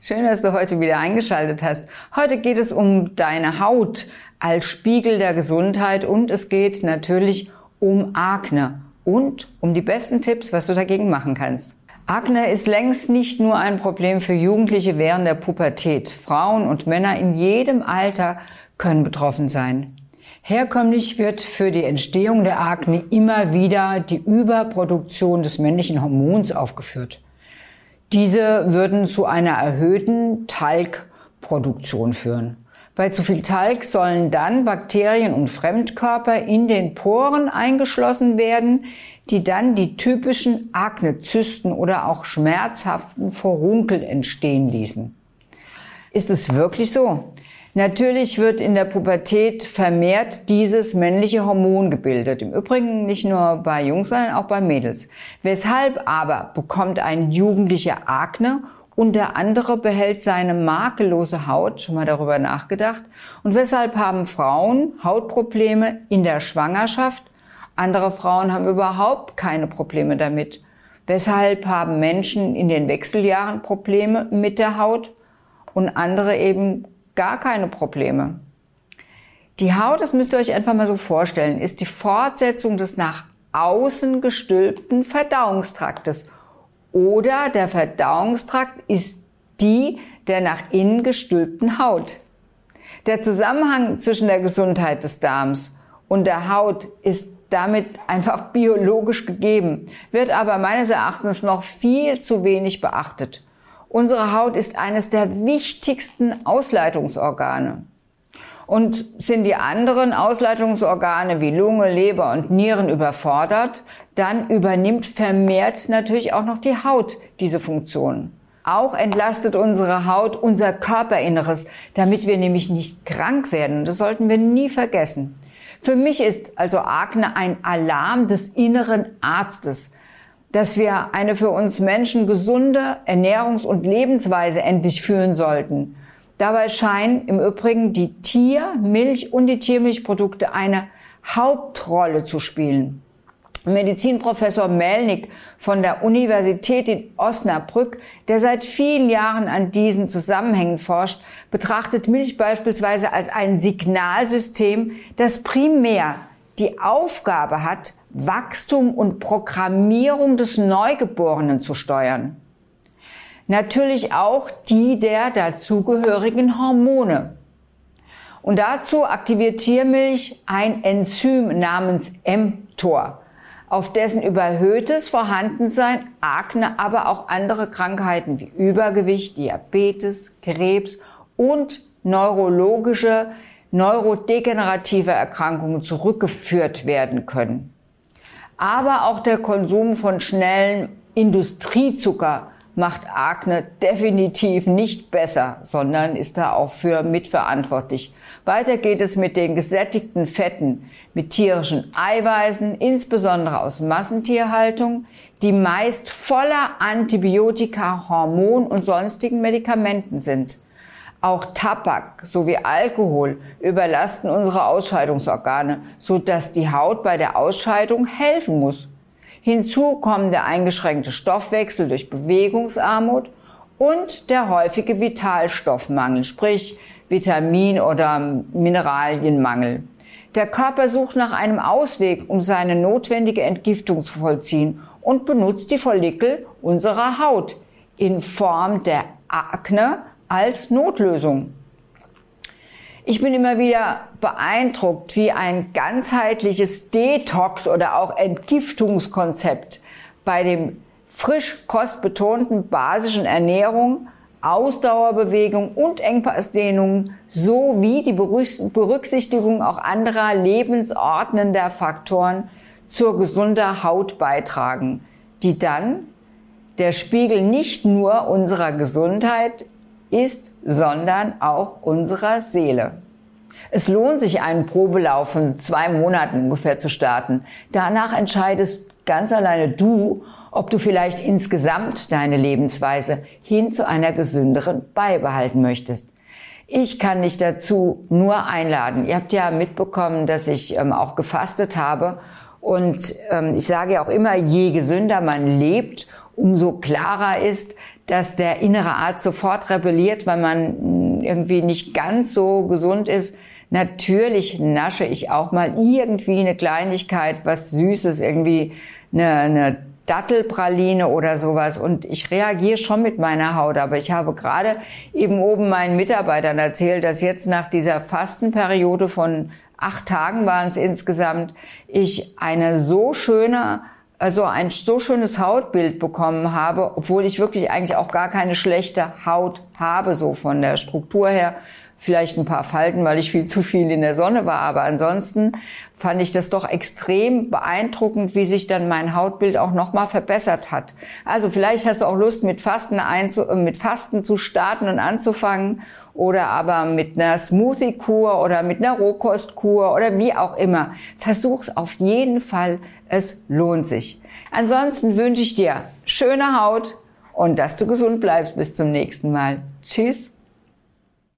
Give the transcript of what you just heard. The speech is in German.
Schön, dass du heute wieder eingeschaltet hast. Heute geht es um deine Haut als Spiegel der Gesundheit und es geht natürlich um Akne und um die besten Tipps, was du dagegen machen kannst. Akne ist längst nicht nur ein Problem für Jugendliche während der Pubertät. Frauen und Männer in jedem Alter können betroffen sein. Herkömmlich wird für die Entstehung der Akne immer wieder die Überproduktion des männlichen Hormons aufgeführt. Diese würden zu einer erhöhten Talgproduktion führen. Bei zu viel Talg sollen dann Bakterien und Fremdkörper in den Poren eingeschlossen werden, die dann die typischen Aknezysten oder auch schmerzhaften Furunkel entstehen ließen. Ist es wirklich so? Natürlich wird in der Pubertät vermehrt dieses männliche Hormon gebildet. Im Übrigen nicht nur bei Jungs, sondern auch bei Mädels. Weshalb aber bekommt ein Jugendlicher Akne und der andere behält seine makellose Haut, schon mal darüber nachgedacht? Und weshalb haben Frauen Hautprobleme in der Schwangerschaft? Andere Frauen haben überhaupt keine Probleme damit. Weshalb haben Menschen in den Wechseljahren Probleme mit der Haut und andere eben gar keine Probleme. Die Haut, das müsst ihr euch einfach mal so vorstellen, ist die Fortsetzung des nach außen gestülpten Verdauungstraktes. Oder der Verdauungstrakt ist die der nach innen gestülpten Haut. Der Zusammenhang zwischen der Gesundheit des Darms und der Haut ist damit einfach biologisch gegeben, wird aber meines Erachtens noch viel zu wenig beachtet. Unsere Haut ist eines der wichtigsten Ausleitungsorgane. Und sind die anderen Ausleitungsorgane wie Lunge, Leber und Nieren überfordert, dann übernimmt vermehrt natürlich auch noch die Haut diese Funktion. Auch entlastet unsere Haut unser Körperinneres, damit wir nämlich nicht krank werden. Das sollten wir nie vergessen. Für mich ist also Akne ein Alarm des inneren Arztes, dass wir eine für uns Menschen gesunde Ernährungs- und Lebensweise endlich führen sollten. Dabei scheinen im Übrigen die Tier-, Milch- und die Tiermilchprodukte eine Hauptrolle zu spielen. Medizinprofessor Melnik von der Universität in Osnabrück, der seit vielen Jahren an diesen Zusammenhängen forscht, betrachtet Milch beispielsweise als ein Signalsystem, das primär die Aufgabe hat, Wachstum und Programmierung des Neugeborenen zu steuern. Natürlich auch die der dazugehörigen Hormone. Und dazu aktiviert Tiermilch ein Enzym namens mTOR, auf dessen überhöhtes Vorhandensein Akne, aber auch andere Krankheiten wie Übergewicht, Diabetes, Krebs und neurologische, neurodegenerative Erkrankungen zurückgeführt werden können. Aber auch der Konsum von schnellen Industriezucker macht Akne definitiv nicht besser, sondern ist da auch für mitverantwortlich. Weiter geht es mit den gesättigten Fetten, mit tierischen Eiweißen, insbesondere aus Massentierhaltung, die meist voller Antibiotika, Hormon und sonstigen Medikamenten sind. Auch Tabak sowie Alkohol überlasten unsere Ausscheidungsorgane, so dass die Haut bei der Ausscheidung helfen muss. Hinzu kommen der eingeschränkte Stoffwechsel durch Bewegungsarmut und der häufige Vitalstoffmangel, sprich Vitamin- oder Mineralienmangel. Der Körper sucht nach einem Ausweg, um seine notwendige Entgiftung zu vollziehen und benutzt die Follikel unserer Haut in Form der Akne, als Notlösung. Ich bin immer wieder beeindruckt, wie ein ganzheitliches Detox oder auch Entgiftungskonzept bei dem frisch kostbetonten basischen Ernährung, Ausdauerbewegung und Engpassdehnung sowie die Berücksichtigung auch anderer lebensordnender Faktoren zur gesunder Haut beitragen, die dann der Spiegel nicht nur unserer Gesundheit ist, sondern auch unserer Seele. Es lohnt sich, einen Probelauf von zwei Monaten ungefähr zu starten. Danach entscheidest ganz alleine du, ob du vielleicht insgesamt deine Lebensweise hin zu einer gesünderen beibehalten möchtest. Ich kann dich dazu nur einladen. Ihr habt ja mitbekommen, dass ich ähm, auch gefastet habe. Und ähm, ich sage ja auch immer, je gesünder man lebt, umso klarer ist, dass der innere Arzt sofort rebelliert, weil man hm, irgendwie nicht ganz so gesund ist. Natürlich nasche ich auch mal irgendwie eine Kleinigkeit, was Süßes, irgendwie eine, eine Dattelpraline oder sowas und ich reagiere schon mit meiner Haut, aber ich habe gerade eben oben meinen Mitarbeitern erzählt, dass jetzt nach dieser Fastenperiode von acht Tagen waren es insgesamt, ich eine so schöne also ein so schönes Hautbild bekommen habe, obwohl ich wirklich eigentlich auch gar keine schlechte Haut habe, so von der Struktur her. Vielleicht ein paar Falten, weil ich viel zu viel in der Sonne war, aber ansonsten fand ich das doch extrem beeindruckend, wie sich dann mein Hautbild auch nochmal verbessert hat. Also vielleicht hast du auch Lust, mit Fasten, einzu mit Fasten zu starten und anzufangen oder aber mit einer Smoothie-Kur oder mit einer Rohkostkur oder wie auch immer. Versuch's auf jeden Fall es lohnt sich. Ansonsten wünsche ich dir schöne Haut und dass du gesund bleibst. Bis zum nächsten Mal. Tschüss.